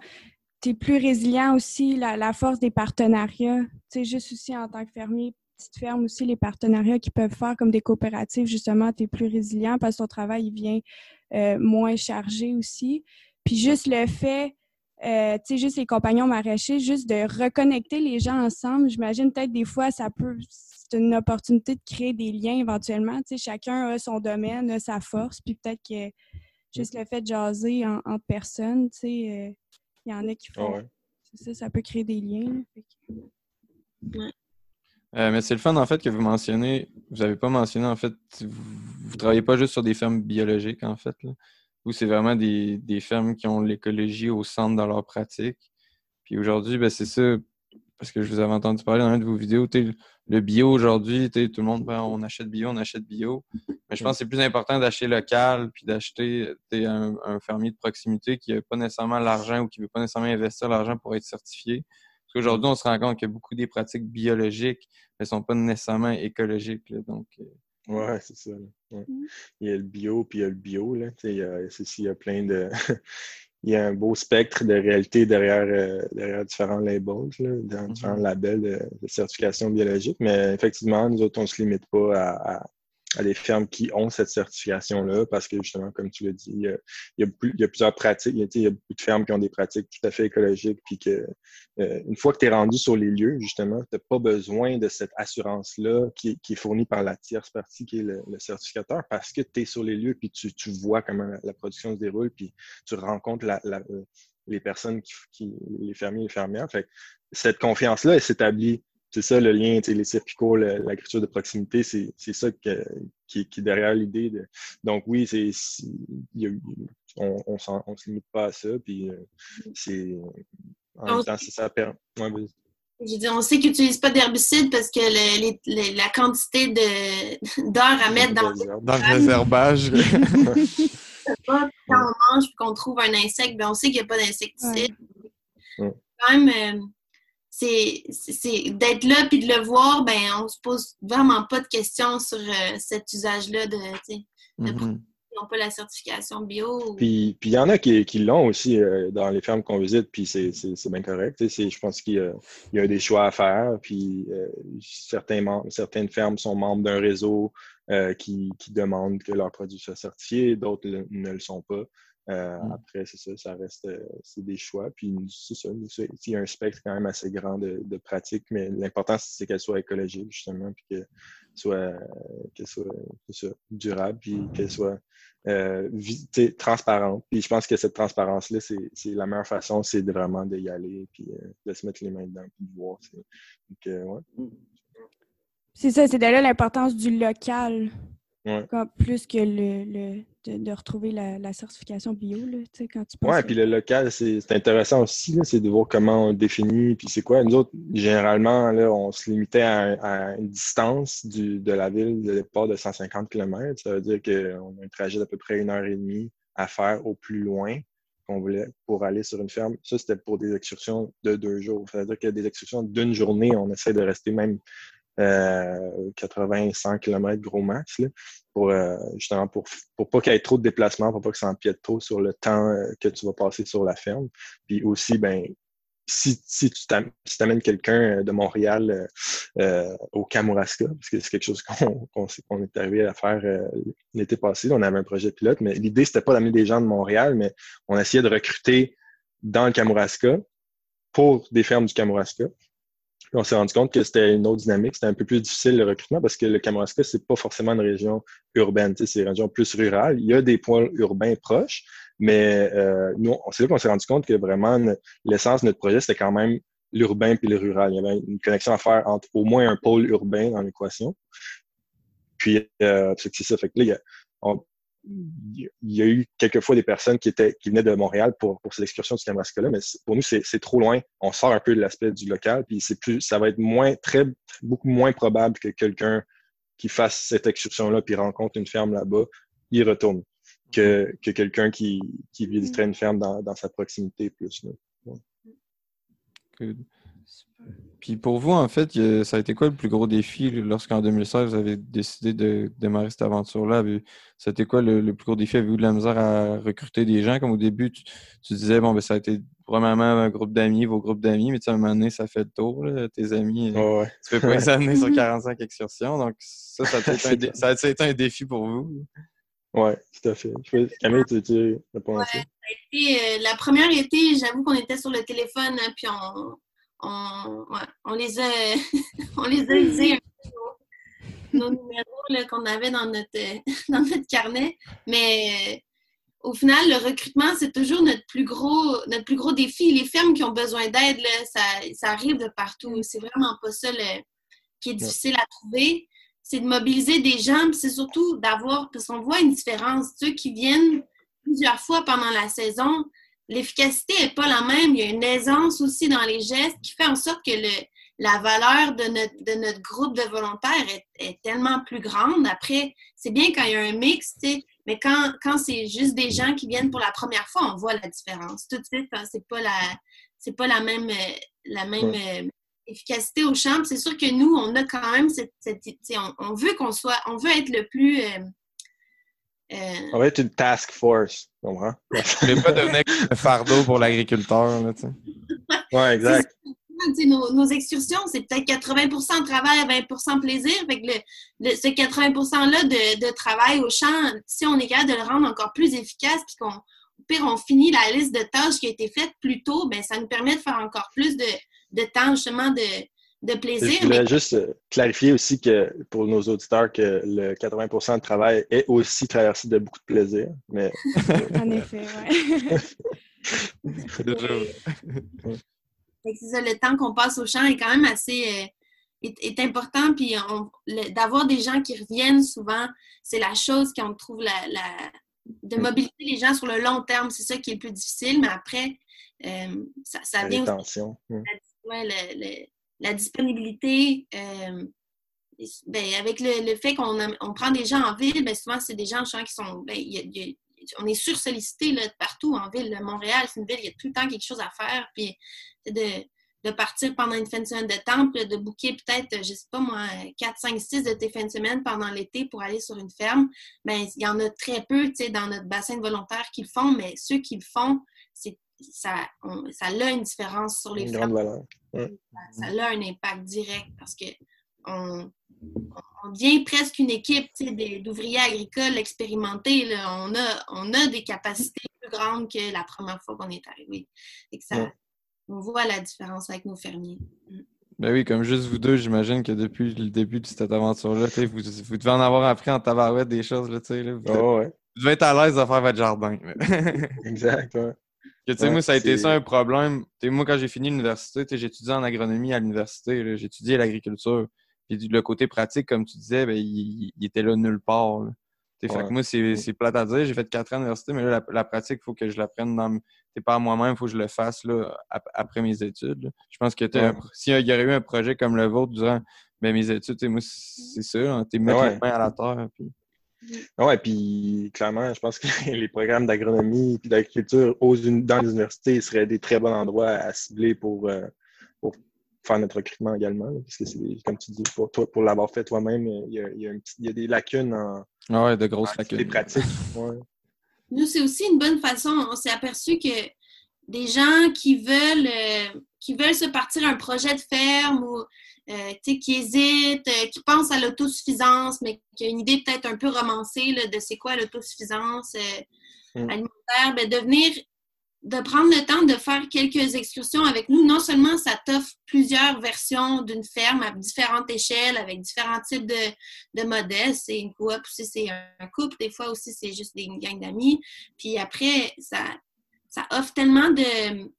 tu es plus résilient aussi, la, la force des partenariats. Tu sais, juste aussi en tant que fermier, petite ferme aussi, les partenariats qu'ils peuvent faire comme des coopératives, justement, tu es plus résilient parce que ton travail il vient euh, moins chargé aussi. Puis juste le fait, euh, tu sais, juste les compagnons maraîchers, juste de reconnecter les gens ensemble, j'imagine peut-être des fois, ça peut, c'est une opportunité de créer des liens éventuellement. Tu sais, chacun a son domaine, a sa force, puis peut-être que juste le fait de jaser en, personne, tu sais, euh, il y en a qui font. Ah ça, ça peut créer des liens. Euh, mais c'est le fun, en fait, que vous mentionnez. Vous n'avez pas mentionné, en fait, vous ne travaillez pas juste sur des fermes biologiques, en fait. Ou c'est vraiment des, des, fermes qui ont l'écologie au centre dans leur pratique. Puis aujourd'hui, ben, c'est ça, parce que je vous avais entendu parler dans une de vos vidéos, le bio aujourd'hui, tout le monde, ben, on achète bio, on achète bio. Mais je pense que c'est plus important d'acheter local, puis d'acheter un, fermier de proximité qui n'a pas nécessairement l'argent ou qui ne veut pas nécessairement investir l'argent pour être certifié. Parce qu'aujourd'hui, on se rend compte que beaucoup des pratiques biologiques ne sont pas nécessairement écologiques. donc, euh, Ouais, c'est ça. Mmh. Il y a le bio, puis il y a le bio. Là. Il, y a, il y a plein de. il y a un beau spectre de réalité derrière, euh, derrière différents labels, là, différents mmh labels de, certification biologique. Mais effectivement, nous autres, on ne se limite pas à, à des fermes qui ont cette certification-là, parce que justement, comme tu l'as dit, il y, a, il, y a plusieurs pratiques. Il y a, beaucoup de fermes qui ont des pratiques tout à fait écologiques, puis que euh, une fois que tu es rendu sur les lieux, justement, tu n'as pas besoin de cette assurance-là qui, qui, est fournie par la tierce partie, qui est le, certificateur, parce que tu es sur les lieux, puis tu, tu vois comment la, production se déroule, puis tu rencontres la, les personnes, qui, les fermiers et les fermières. Fait cette confiance-là, elle s'établit c'est ça le lien, les circuits courts, l'agriculture de proximité, c'est ça qui, est derrière l'idée. De... Donc oui, c'est on ne se limite pas à ça. Puis euh, c'est en même temps, ça permet. je dis, on sait qu'ils n'utilisent pas d'herbicides parce que la quantité d'heures à mettre dans, dans le réservage. quand on mange et qu'on trouve un insecte, ben on sait qu'il n'y a pas d'insecticide. Quand même, euh, c'est d'être là puis de le voir, ben on se pose vraiment pas de questions sur euh, cet usage-là de, de mm n'ont pas la certification bio. Puis il y en a qui, qui l'ont aussi euh, dans les fermes qu'on visite, puis c'est bien correct. Je pense qu'il y, a des choix à faire. Puis euh, certains certaines fermes sont membres d'un réseau qui, qui demande que leurs produits soient certifiés, d'autres ne le sont pas. Euh, mm. Après, c'est ça, ça reste euh, c'est des choix. Puis c'est ça, il y a un spectre quand même assez grand de, de pratiques, mais l'important, c'est qu'elle soit écologique, justement, puis qu'elle soit, qu'elle soit, durable, puis qu'elle soit euh, transparente. Puis je pense que cette transparence-là, c'est la meilleure façon, c'est vraiment d'y aller, puis euh, de se mettre les mains dedans, puis de voir. Donc, ouais. C'est ça, c'est d'ailleurs l'importance du local. Plus que le, de, retrouver la, certification bio, là, quand tu penses. Oui, puis le local, c'est intéressant aussi, c'est de voir comment on définit, puis c'est quoi. Nous autres, généralement, là, on se limitait à, une distance du, de la ville de départ de 150 km. Ça veut dire qu'on a un trajet d'à peu près une heure et demie à faire au plus loin qu'on voulait pour aller sur une ferme. Ça, c'était pour des excursions de deux jours. Ça veut dire qu'il y a des excursions d'une journée, on essaie de rester même 80, 100 km gros max, pour euh, justement pour, pour pas qu'il y ait trop de déplacements, pour pas que ça empiète trop sur le temps euh, que tu vas passer sur la ferme. Puis aussi, ben si, si tu t'amènes quelqu'un euh, de Montréal au Kamouraska, parce que c'est quelque chose qu'on est arrivé à faire l'été passé, on avait un projet pilote, mais l'idée, c'était pas d'amener des gens de Montréal, mais on essayait de recruter dans le Kamouraska pour des fermes du Kamouraska on s'est rendu compte que c'était une autre dynamique. C'était un peu plus difficile le recrutement parce que le Kamouraska, c'est pas forcément une région urbaine, c'est une région plus rurale. Il y a des points urbains proches, mais euh, nous, c'est là qu'on s'est rendu compte que vraiment l'essence de notre projet, c'était quand même l'urbain puis le rural. Il y avait une connexion à faire entre au moins un pôle urbain dans l'équation. Puis, euh, c'est ça. Fait que là, il y a eu quelquefois des personnes qui étaient qui venaient de Montréal pour, pour ces excursions du Kamouraska-là, mais pour nous, c'est trop loin. On sort un peu de l'aspect du local, puis c'est plus, ça va être moins, très, beaucoup moins probable que quelqu'un qui fasse cette excursion-là puis rencontre une ferme là-bas, il retourne que, que quelqu'un qui, qui visiterait une ferme dans, dans sa proximité plus. Puis pour vous, en fait, ça a été quoi le plus gros défi lorsqu'en 2016, vous avez décidé de démarrer cette aventure-là? C'était quoi le, plus gros défi? Avez-vous de la misère à recruter des gens? Comme au début, tu, disais, bon, ben, ça a été probablement un groupe d'amis, vos groupes d'amis, mais tu sais, à un moment donné, ça fait le tour, tes amis. Oh, Tu fais pas les années sur 45 excursions. Donc, ça, ça a, été un, ça a été un défi pour vous. Oui, tout à fait. Camille, tu, tu réponds à ça? Euh, la première été, j'avoue qu'on était sur le téléphone, hein, puis on, on, on, les a, on les a usés nos, numéros qu'on avait dans notre, dans notre carnet. Mais au final, le recrutement, c'est toujours notre plus gros, notre plus gros défi. Les fermes qui ont besoin d'aide, ça, ça, arrive de partout. C'est vraiment pas ça qui est difficile à trouver. C'est de mobiliser des gens, c'est surtout d'avoir, parce qu'on voit une différence. Ceux qui viennent plusieurs fois pendant la saison, l'efficacité n'est pas la même. Il y a une aisance aussi dans les gestes qui fait en sorte que le, la valeur de notre, de notre groupe de volontaires est, tellement plus grande. Après, c'est bien quand il y a un mix, mais quand, quand c'est juste des gens qui viennent pour la première fois, on voit la différence. Tout de suite, hein, c'est pas la c'est pas la même, la même euh, efficacité au champ. C'est sûr que nous, on a quand même cette, on, veut qu'on soit, on veut être le plus euh, on va être une task force, tu comprends? ne pas devenir un fardeau pour l'agriculteur. Oui, exact. nos, nos, excursions, c'est peut-être 80 de travail, 20 plaisir. Fait que le, ce 80 %-là de, de, travail au champ, si on est capable de le rendre encore plus efficace, puis qu'on au pire, on finit la liste de tâches qui a été faite plus tôt, ben, ça nous permet de faire encore plus de, de temps, justement, de, de plaisir. Je voulais juste euh, clarifier aussi que pour nos auditeurs que le 80% de travail est aussi traversé de beaucoup de plaisir. Mais... en effet, oui. c'est ça, le temps qu'on passe au champ est quand même assez euh, est, important. Puis d'avoir des gens qui reviennent souvent, c'est la chose qu'on trouve la, de mobiliser les gens sur le long terme. C'est ça qui est le plus difficile. Mais après, euh, ça, ça vient. la, disponibilité. Euh, ben, avec le, fait qu'on on prend des gens en ville, ben, souvent, c'est des gens qui sont. Ben, on est sursollicité là, partout en ville. Montréal, c'est une ville, il y a tout le temps quelque chose à faire. Puis de, de partir pendant une fin de semaine de temple, de booker peut-être, je sais pas moi, 4, 5, 6 de tes fins de semaine pendant l'été pour aller sur une ferme, bien, il y en a très peu, dans notre bassin de volontaires qui le font, mais ceux qui le font, c'est ça, ça a une différence sur les une fermes. Grande valeur. Ça, a un impact direct parce que on, on devient presque une équipe d'ouvriers agricoles expérimentés. Là. On, a, on a des capacités plus grandes que la première fois qu'on est arrivé. Et que ça, on voit la différence avec nos fermiers. Mm. Ben oui, comme juste vous deux, j'imagine que depuis le début de cette aventure-là, vous, vous devez en avoir appris en tabarouette des choses. Là, là, vous, oh, ouais. vous devez être à l'aise de faire votre jardin. exact, ouais. Que, moi, ça a été ça un problème. moi, quand j'ai fini l'université, étudié en agronomie à l'université. Étudié l'agriculture. Puis le côté pratique, comme tu disais, ben, il, était là nulle part. Fait que moi, c'est plate à dire. J'ai fait quatre ans d'université, mais là, la, pratique, il faut que je l'apprenne dans c'est pas à moi-même, il faut que je le fasse là, après mes études. Je pense que s'il y aurait eu un projet comme le vôtre durant ben, mes études, moi, c'est ça. Hein, tu mettre les mains à la terre. Puis... Oui, puis clairement, je pense que les programmes d'agronomie et d'agriculture dans les universités seraient des très bons endroits à cibler pour, euh, pour faire notre recrutement également. parce que c'est, comme tu dis, pour, toi, pour l'avoir fait toi-même, il y a, il y a, il y a des lacunes en. Ah ouais, de grosses lacunes. Des pratiques. Ouais. Nous, c'est aussi une bonne façon. On s'est aperçu que des gens qui veulent, euh, qui veulent se partir un projet de ferme ou euh, qui hésitent, euh, qui pensent à l'autosuffisance, mais qui ont une idée peut-être un peu romancée de c'est quoi l'autosuffisance mm. alimentaire, ben, de venir de prendre le temps de faire quelques excursions avec nous, non seulement ça t'offre plusieurs versions d'une ferme à différentes échelles, avec différents types de, de modèles. C'est une coop c'est un couple. Des fois aussi, c'est juste des gangs d'amis. Puis après, ça, ça offre tellement de...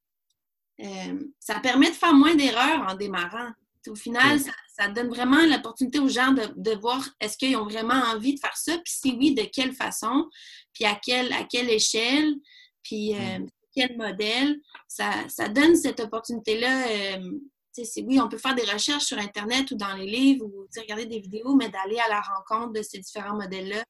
Euh, ça permet de faire moins d'erreurs en démarrant. Au final, ça, donne vraiment l'opportunité aux gens de, de voir est-ce qu'ils ont vraiment envie de faire ça, puis si oui, de quelle façon, puis à quelle, à quelle échelle. Puis euh, quel modèle, ça, ça donne cette opportunité-là. Euh, oui, on peut faire des recherches sur Internet ou dans les livres ou regarder des vidéos, mais d'aller à la rencontre de ces différents modèles-là,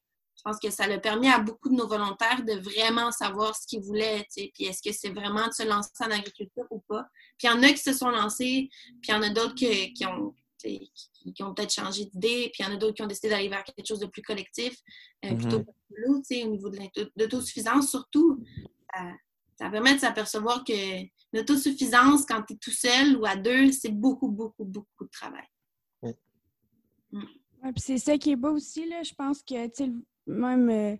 pense que ça a permis à beaucoup de nos volontaires de vraiment savoir ce qu'ils voulaient, puis est-ce que c'est vraiment de se lancer en agriculture ou pas. Puis il y en a qui se sont lancés, puis il y en a d'autres qui, ont qui, ont peut-être changé d'idée, puis il y en a d'autres qui ont décidé d'aller vers quelque chose de plus collectif, euh, mm-hmm. plutôt au niveau de l'autosuffisance, surtout. Euh, ça permet de s'apercevoir que l'autosuffisance, quand tu es tout seul ou à deux, c'est beaucoup, beaucoup, beaucoup de travail. Oui. Mm. c'est ça qui est beau aussi, là. Je pense que, même euh,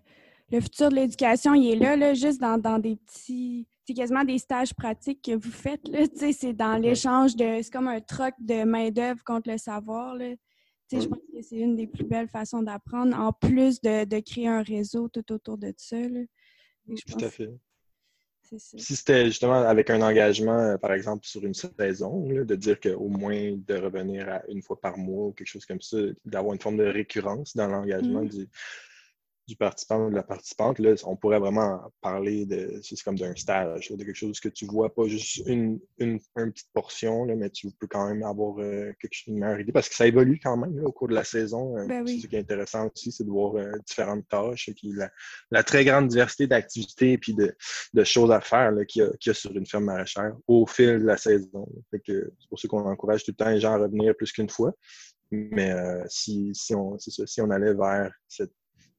le futur de l'éducation, il est là, là juste dans, des petits... C'est quasiment des stages pratiques que vous faites, là. C'est dans l'échange de... C'est comme un troc de main-d'œuvre contre le savoir, là. Je pense que c'est une des plus belles façons d'apprendre, en plus de, créer un réseau tout autour de ça. Là. tout à fait. Si c'était justement avec un engagement, euh, par exemple, sur une saison, de dire qu'au moins de revenir à une fois par mois ou quelque chose comme ça, d'avoir une forme de récurrence dans l'engagement mmh. du, du participant ou de la participante, là, on pourrait vraiment parler de, c'est comme d'un stage, de quelque chose que tu vois pas juste une, une, petite portion, là, mais tu peux quand même avoir euh, quelque chose, une meilleure idée parce que ça évolue quand même au cours de la saison. Euh, ben Ce qui est intéressant aussi, c'est de voir euh, différentes tâches, et puis la, très grande diversité d'activités et puis de, de, choses à faire qu'il y, a sur une ferme maraîchère au fil de la saison. c'est pour ça qu'on encourage tout le temps les gens à revenir plus qu'une fois. Mais si, si, on, ça, si on allait vers cette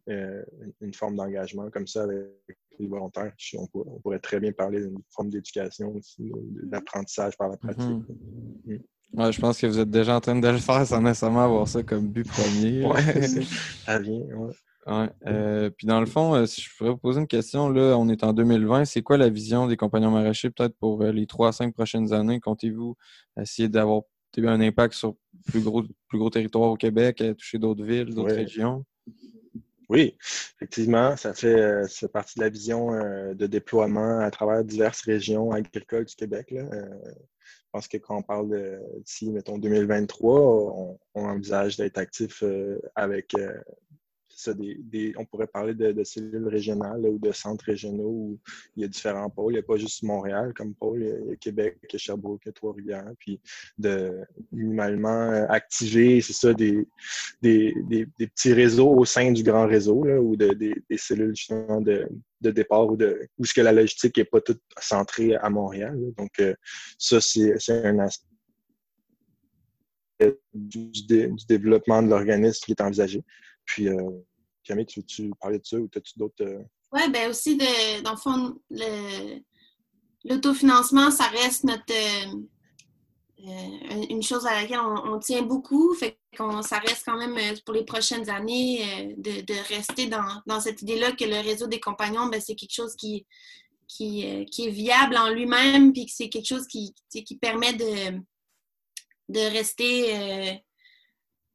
une forme d'engagement comme ça avec les volontaires. On, pourrait très bien parler d'une forme d'éducation aussi, d'apprentissage par la pratique. Mhm. Mm. je pense que vous êtes déjà en train de le faire sans nécessairement avoir ça comme but premier. ça vient, euh, puis dans le fond, euh, si je pourrais vous poser une question, là, on est en 2020, c'est quoi la vision des compagnons maraîchers peut-être pour euh, les trois à cinq prochaines années? Comptez-vous essayer d'avoir un impact sur plus gros, plus gros territoires au Québec, toucher d'autres villes, d'autres régions? Oui, effectivement, ça fait, partie de la vision de déploiement à travers diverses régions agricoles du Québec. je pense que quand on parle d'ici, mettons, 2023, on, on envisage d'être actif avec on pourrait parler de, cellules régionales ou de centres régionaux où il y a différents pôles. Il n'y a pas juste Montréal comme pôle, il y a Québec, il Sherbrooke, Trois-Rivières. Puis de minimalement euh, activer, c'est ça, des, des, petits réseaux au sein du grand réseau ou des, cellules justement de, départ ou de où ce que la logistique n'est pas toute centrée à Montréal. Donc, euh, ça, c'est un aspect du, développement de l'organisme qui est envisagé. Puis, euh, Camille, tu veux-tu parler de ça ou as-tu d'autres. Euh? Oui, bien aussi, de, dans le fond, l'autofinancement, ça reste notre. Euh, euh, une chose à laquelle on, tient beaucoup. Fait qu'on, ça reste quand même pour les prochaines années de, rester dans, cette idée-là que le réseau des compagnons, ben, c'est quelque chose qui, qui, est viable en lui-même, puis que c'est quelque chose qui, qui permet de, de rester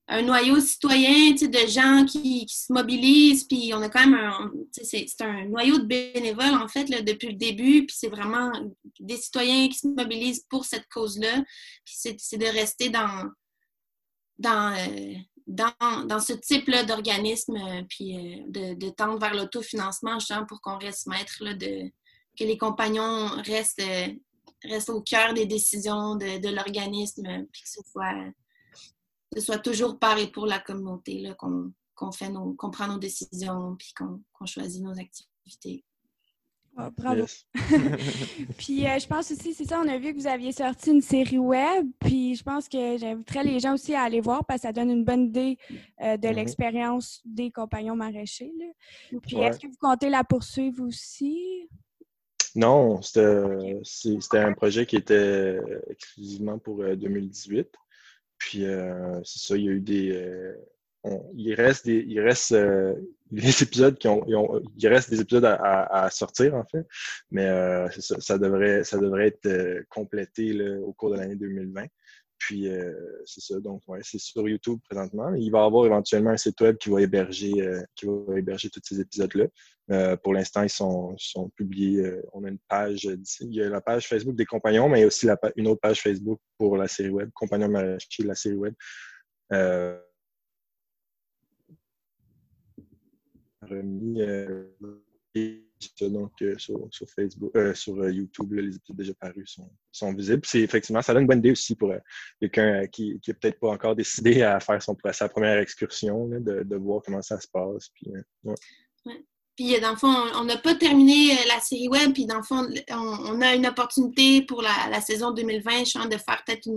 un noyau citoyen de gens qui, se mobilisent, puis on a quand même un, c'est, un noyau de bénévoles en fait là, depuis le début, puis c'est vraiment des citoyens qui se mobilisent pour cette cause-là, puis c'est, de rester dans, dans, euh, dans, dans, ce type-là d'organisme, euh, puis euh, de, de, tendre vers l'autofinancement justement pour qu'on reste maître là, de que les compagnons restent, au cœur des décisions de, de l'organisme, puis que ce soit ce soit toujours par et pour la communauté qu'on fait nos, qu'on prend nos décisions puis qu'on choisit nos activités. Ah, bravo. puis euh, je pense aussi, c'est ça, on a vu que vous aviez sorti une série web, puis je pense que j'inviterais les gens aussi à aller voir parce que ça donne une bonne idée euh, de mm-hmm. l'expérience des compagnons maraîchers. Puis est-ce que vous comptez la poursuivre aussi? Non, c'était un projet qui était exclusivement pour 2018. Puis, euh, c'est ça, il y a eu des. Euh, il reste des, euh, des épisodes qui ont, il reste des épisodes à, sortir en fait, mais ça devrait, ça devrait être complété au cours de l'année 2020. Puis c'est ça, donc ouais, c'est sur YouTube présentement. Il va y avoir éventuellement un site web qui va héberger, qui va héberger tous ces épisodes-là. Euh, pour l'instant, ils sont, publiés. Euh, on a une page, il y a la page Facebook des compagnons, mais il y a aussi une autre page Facebook pour la série web, Compagnons Maraîchers, la série web. Euh, donc sur, sur, Facebook, sur YouTube, les épisodes déjà parus sont, sont visibles. C'est effectivement, ça donne une bonne idée aussi pour quelqu'un qui n'est peut-être pas encore décidé à faire son, sa première excursion, de, de, voir comment ça se passe. Puis, puis, dans le fond, on n'a pas terminé euh, la série web, puis dans le fond, on, a une opportunité pour la, saison 2020, je de faire peut-être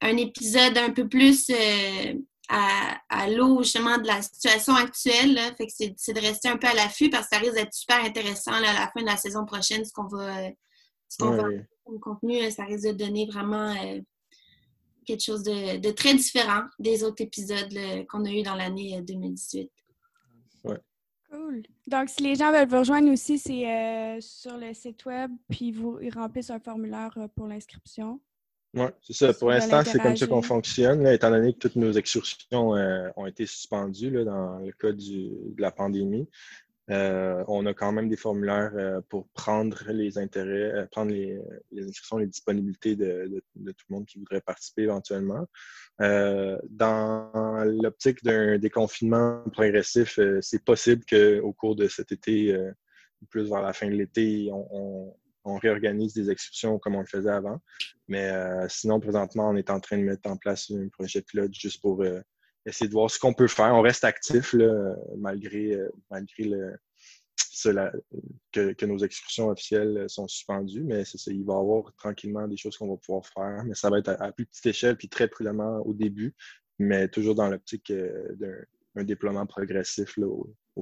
un épisode un peu plus euh, à, l'eau, justement, de la situation actuelle. Fait que c'est de rester un peu à l'affût parce que ça risque d'être super intéressant à la fin de la saison prochaine, ce qu'on va, ce qu'on va comme contenu, ça risque de donner vraiment euh, quelque chose de, très différent des autres épisodes qu'on a eu dans l'année 2018. Cool. Donc, si les gens veulent vous rejoindre aussi, c'est euh, sur le site web, puis vous, ils remplissent un formulaire euh, pour l'inscription. Oui, c'est ça. Pour l'instant, c'est comme ça qu'on fonctionne, étant donné que toutes nos excursions euh, ont été suspendues dans le cas de la pandémie. Euh, on a quand même des formulaires euh, pour prendre les intérêts, euh, prendre les, inscriptions, les disponibilités de, tout le monde qui voudrait participer éventuellement. dans l'optique d'un déconfinement progressif, c'est possible qu'au cours de cet été, plus vers la fin de l'été, on, réorganise des excursions comme on le faisait avant. Mais sinon, présentement, on est en train de mettre en place un projet pilote juste pour essayer de voir ce qu'on peut faire. On reste actif malgré, le, que, nos excursions officielles sont suspendues, mais il va y avoir tranquillement des choses qu'on va pouvoir faire, mais ça va être à, plus petite échelle puis très prudemment au début, mais toujours dans l'optique euh, un déploiement progressif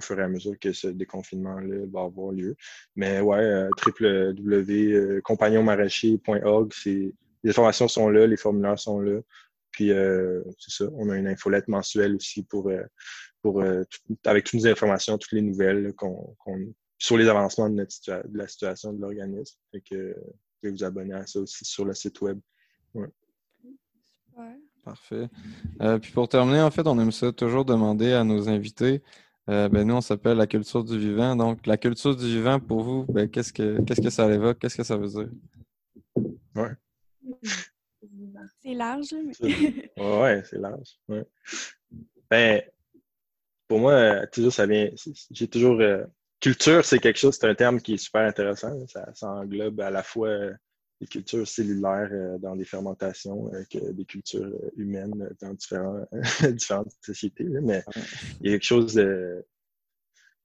fur et à mesure que ce déconfinement-là va avoir lieu. Mais ouais, euh, www.compagnonmaraîcher.org, les informations sont là, les formulaires sont là. Puis c'est ça, on a une infolette mensuelle aussi pour, pour avec toutes les informations, toutes les nouvelles qu'on sur les avancements de, notre de la situation de l'organisme. et que vous pouvez vous abonner à ça aussi sur le site web. Ouais. Parfait. Euh, puis pour terminer, en fait, on aime ça toujours demander à nos invités. Euh, ben, nous, on s'appelle la culture du vivant. Donc, la culture du vivant, pour vous, ben, qu'est-ce que qu'est-ce que ça évoque? Qu'est-ce que ça veut dire? Ouais. C'est large. Mais... ouais, c'est large. Ouais. Ben, pour moi, toujours, ça vient. J'ai toujours euh, culture, c'est quelque chose, c'est un terme qui est super intéressant. Ça, englobe à la fois euh, des cultures cellulaires euh, dans des fermentations euh, que des cultures humaines dans différents, différentes sociétés. Mais il y a quelque chose de.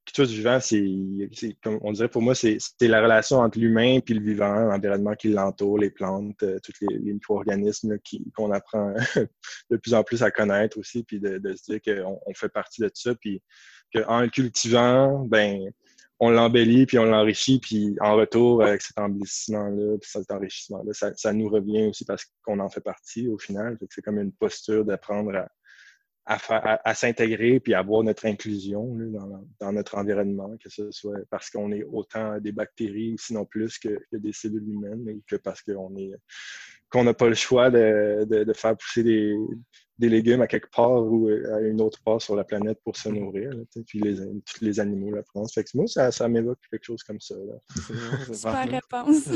Culture du vivant, c'est, comme on dirait pour moi, c'est, la relation entre l'humain et le vivant, l'environnement qui l'entoure, les plantes, tous les, micro-organismes qu'on apprend de plus en plus à connaître aussi, puis de, se dire qu'on on fait partie de ça, puis qu'en le cultivant, ben, on l'embellit, puis on l'enrichit, puis en retour, avec cet embellissement-là, puis cet enrichissement-là, ça, nous revient aussi parce qu'on en fait partie au final. C'est comme une posture d'apprendre à, s'intégrer puis à avoir notre inclusion dans, notre environnement, que ce soit parce qu'on est autant des bactéries, sinon plus que, des cellules humaines, et que parce qu'on est qu'on n'a pas le choix de, faire pousser des, légumes à quelque part ou à une autre part sur la planète pour se nourrir. puis les, tous les animaux la France. Fait que moi, ça, ça m'évoque quelque chose comme ça. Super réponse.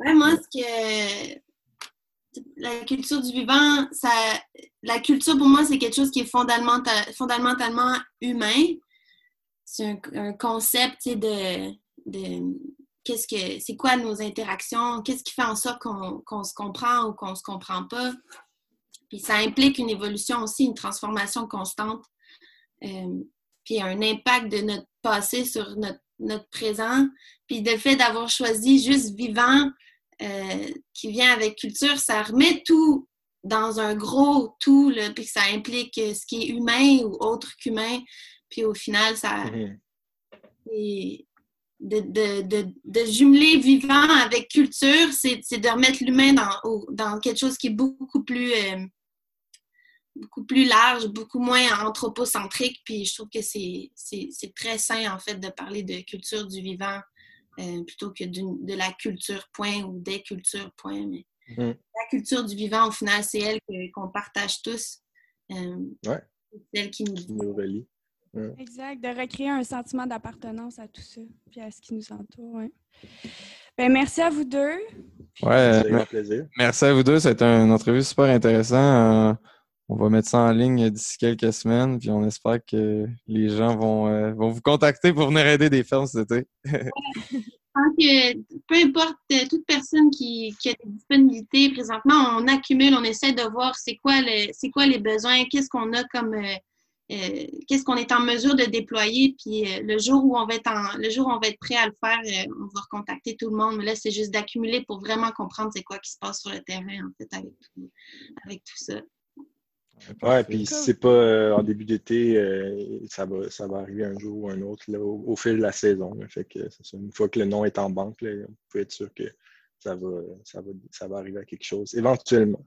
ouais, moi, ce que la culture du vivant, ça, la culture pour moi, c'est quelque chose qui est fondamentalement humain. C'est un, concept de, de qu'est-ce que c'est quoi nos interactions, qu'est-ce qui fait en sorte qu'on se comprend ou qu'on se comprend pas. Puis ça implique une évolution aussi, une transformation constante. Euh, puis un impact de notre passé sur notre, notre présent. Puis le fait d'avoir choisi juste vivant, euh, qui vient avec culture, ça remet tout dans un gros tout, là, puis ça implique ce qui est humain ou autre qu'humain. Puis au final, ça. Mhm. De, de, de, jumeler vivant avec culture, c'est de remettre l'humain dans, dans quelque chose qui est beaucoup plus. Euh, beaucoup plus large, beaucoup moins anthropocentrique, puis je trouve que c'est très sain, en fait, de parler de culture du vivant euh, plutôt que de la culture point ou des cultures point. Mais mm. la culture du vivant, au final, c'est elle qu'on partage tous. Euh, ouais. C'est elle qui nous, relie. Exact, de recréer un sentiment d'appartenance à tout ça, puis à ce qui nous entoure. Ben, merci à vous deux. Ouais, merci à vous deux. C'était une entrevue super intéressante. Euh, on va mettre ça en ligne d'ici quelques semaines, puis on espère que les gens vont, euh, vont vous contacter pour venir aider des fermes cet été. que peu importe euh, toute personne qui, a des disponibilités présentement, on accumule, on essaie de voir c'est quoi, c'est quoi les besoins, qu'est-ce qu'on a comme euh, qu'est-ce qu'on est en mesure de déployer, puis le jour où on va être en, le jour où on va être prêt à le faire, on va recontacter tout le monde. Mais là, c'est juste d'accumuler pour vraiment comprendre c'est quoi qui se passe sur le terrain en fait avec avec tout ça. Ouais, puis si c'est pas euh, en début d'été, euh, ça, va, ça va arriver un jour ou un autre au, fil de la saison. Fait que une fois que le nom est en banque, là, on peut être sûr que ça va, ça, va, ça va arriver à quelque chose éventuellement.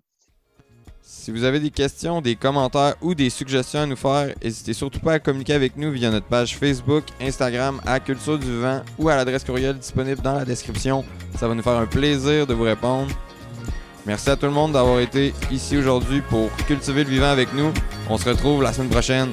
Si vous avez des questions, des commentaires ou des suggestions à nous faire, n'hésitez surtout pas à communiquer avec nous via notre page Facebook, Instagram à Culture du Vent ou à l'adresse courriel disponible dans la description. Ça va nous faire un plaisir de vous répondre. Merci à tout le monde d'avoir été ici aujourd'hui pour cultiver le vivant avec nous. On se retrouve la semaine prochaine.